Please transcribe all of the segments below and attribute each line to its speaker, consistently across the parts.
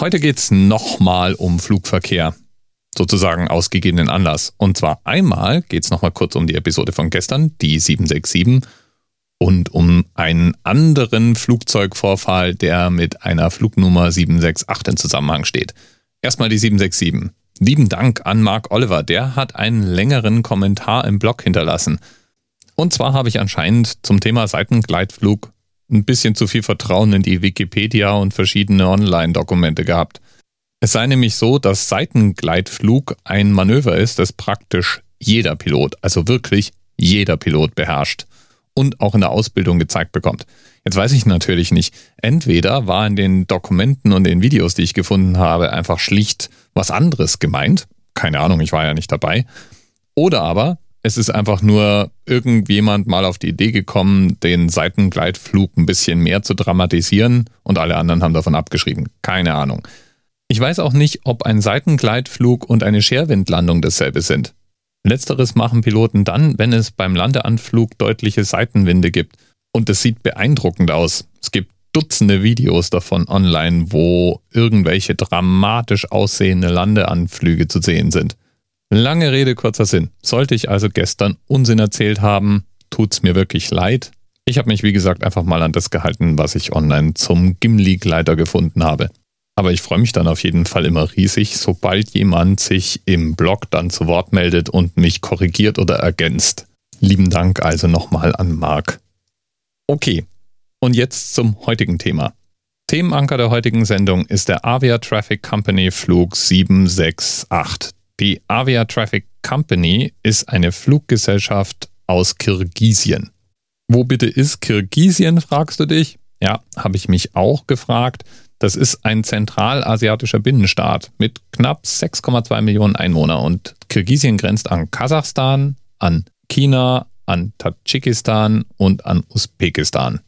Speaker 1: Heute geht's nochmal um Flugverkehr. Sozusagen aus gegebenen Anlass. Und zwar einmal geht's nochmal kurz um die Episode von gestern, die 767, und um einen anderen Flugzeugvorfall, der mit einer Flugnummer 768 in Zusammenhang steht. Erstmal die 767. Lieben Dank an Mark Oliver, der hat einen längeren Kommentar im Blog hinterlassen. Und zwar habe ich anscheinend zum Thema Seitengleitflug ein bisschen zu viel Vertrauen in die Wikipedia und verschiedene Online-Dokumente gehabt. Es sei nämlich so, dass Seitengleitflug ein Manöver ist, das praktisch jeder Pilot, also wirklich jeder Pilot beherrscht und auch in der Ausbildung gezeigt bekommt. Jetzt weiß ich natürlich nicht, entweder war in den Dokumenten und den Videos, die ich gefunden habe, einfach schlicht was anderes gemeint. Keine Ahnung, ich war ja nicht dabei. Oder aber es ist einfach nur irgendjemand mal auf die Idee gekommen, den Seitengleitflug ein bisschen mehr zu dramatisieren und alle anderen haben davon abgeschrieben. Keine Ahnung. Ich weiß auch nicht, ob ein Seitengleitflug und eine Scherwindlandung dasselbe sind. Letzteres machen Piloten dann, wenn es beim Landeanflug deutliche Seitenwinde gibt. Und es sieht beeindruckend aus. Es gibt Dutzende Videos davon online, wo irgendwelche dramatisch aussehende Landeanflüge zu sehen sind. Lange Rede, kurzer Sinn. Sollte ich also gestern Unsinn erzählt haben, tut's mir wirklich leid. Ich habe mich, wie gesagt, einfach mal an das gehalten, was ich online zum Gimli-Gleiter gefunden habe. Aber ich freue mich dann auf jeden Fall immer riesig, sobald jemand sich im Blog dann zu Wort meldet und mich korrigiert oder ergänzt. Lieben Dank also nochmal an Marc. Okay, und jetzt zum heutigen Thema. Themenanker der heutigen Sendung ist der Avia Traffic Company Flug 768. Die Avia Traffic Company ist eine Fluggesellschaft aus Kirgisien. Wo bitte ist Kirgisien, fragst du dich? Ja, habe ich mich auch gefragt. Das ist ein zentralasiatischer Binnenstaat mit knapp 6,2 Millionen Einwohnern und Kirgisien grenzt an Kasachstan, an China, an Tadschikistan und an Usbekistan.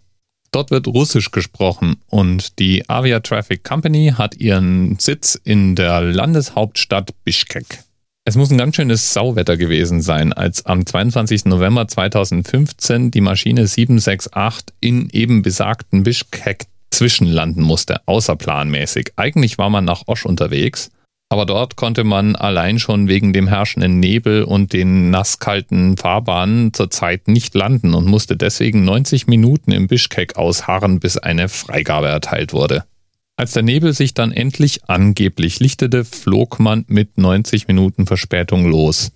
Speaker 1: Dort wird Russisch gesprochen und die Avia Traffic Company hat ihren Sitz in der Landeshauptstadt Bischkek. Es muss ein ganz schönes Sauwetter gewesen sein, als am 22. November 2015 die Maschine 768 in eben besagten Bischkek zwischenlanden musste, außerplanmäßig. Eigentlich war man nach Osch unterwegs, aber dort konnte man allein schon wegen dem herrschenden Nebel und den nasskalten Fahrbahnen zurzeit nicht landen und musste deswegen 90 Minuten im Bischkek ausharren, bis eine Freigabe erteilt wurde. Als der Nebel sich dann endlich angeblich lichtete, flog man mit 90 Minuten Verspätung los.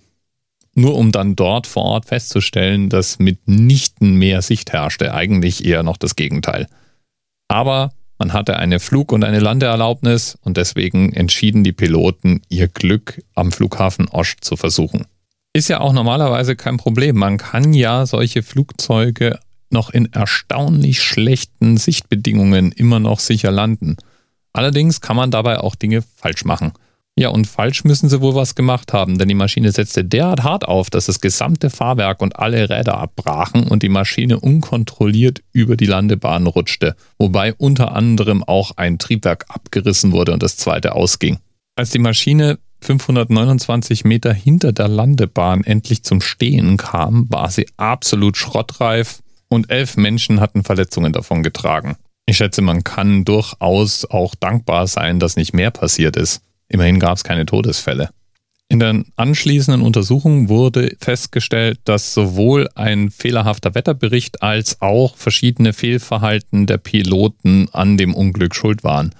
Speaker 1: Nur um dann dort vor Ort festzustellen, dass mitnichten mehr Sicht herrschte, eigentlich eher noch das Gegenteil. Aber man hatte eine Flug- und eine Landeerlaubnis und deswegen entschieden die Piloten, ihr Glück am Flughafen Osch zu versuchen. Ist ja auch normalerweise kein Problem. Man kann ja solche Flugzeuge noch in erstaunlich schlechten Sichtbedingungen immer noch sicher landen. Allerdings kann man dabei auch Dinge falsch machen. Ja, und falsch müssen sie wohl was gemacht haben, denn die Maschine setzte derart hart auf, dass das gesamte Fahrwerk und alle Räder abbrachen und die Maschine unkontrolliert über die Landebahn rutschte, wobei unter anderem auch ein Triebwerk abgerissen wurde und das zweite ausging. Als die Maschine 529 Meter hinter der Landebahn endlich zum Stehen kam, war sie absolut schrottreif und elf Menschen hatten Verletzungen davon getragen. Ich schätze, man kann durchaus auch dankbar sein, dass nicht mehr passiert ist. Immerhin gab es keine Todesfälle. In der anschließenden Untersuchung wurde festgestellt, dass sowohl ein fehlerhafter Wetterbericht als auch verschiedene Fehlverhalten der Piloten an dem Unglück schuld waren.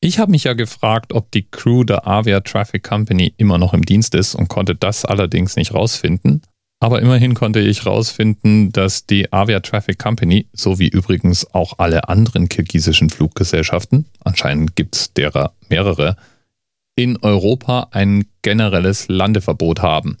Speaker 1: Ich habe mich ja gefragt, ob die Crew der Avia Traffic Company immer noch im Dienst ist und konnte das allerdings nicht rausfinden. Aber immerhin konnte ich rausfinden, dass die Avia Traffic Company, so wie übrigens auch alle anderen kirgisischen Fluggesellschaften, anscheinend gibt es derer mehrere, in Europa ein generelles Landeverbot haben.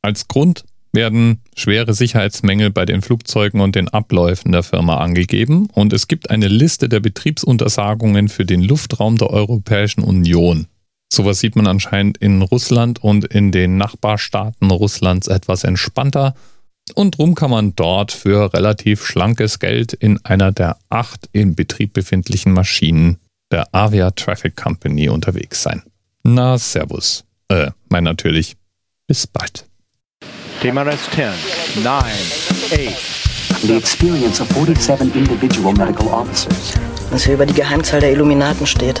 Speaker 1: Als Grund werden schwere Sicherheitsmängel bei den Flugzeugen und den Abläufen der Firma angegeben und es gibt eine Liste der Betriebsuntersagungen für den Luftraum der Europäischen Union. Sowas sieht man anscheinend in Russland und in den Nachbarstaaten Russlands etwas entspannter und drum kann man dort für relativ schlankes Geld in einer der acht in Betrieb befindlichen Maschinen der Avia Traffic Company unterwegs sein. Na, Servus. Äh, mein natürlich. Bis bald.
Speaker 2: TMRS 10, 9, 8.
Speaker 3: The experience of 47 individual medical officers.
Speaker 4: Was hier über die Geheimzahl der Illuminaten steht.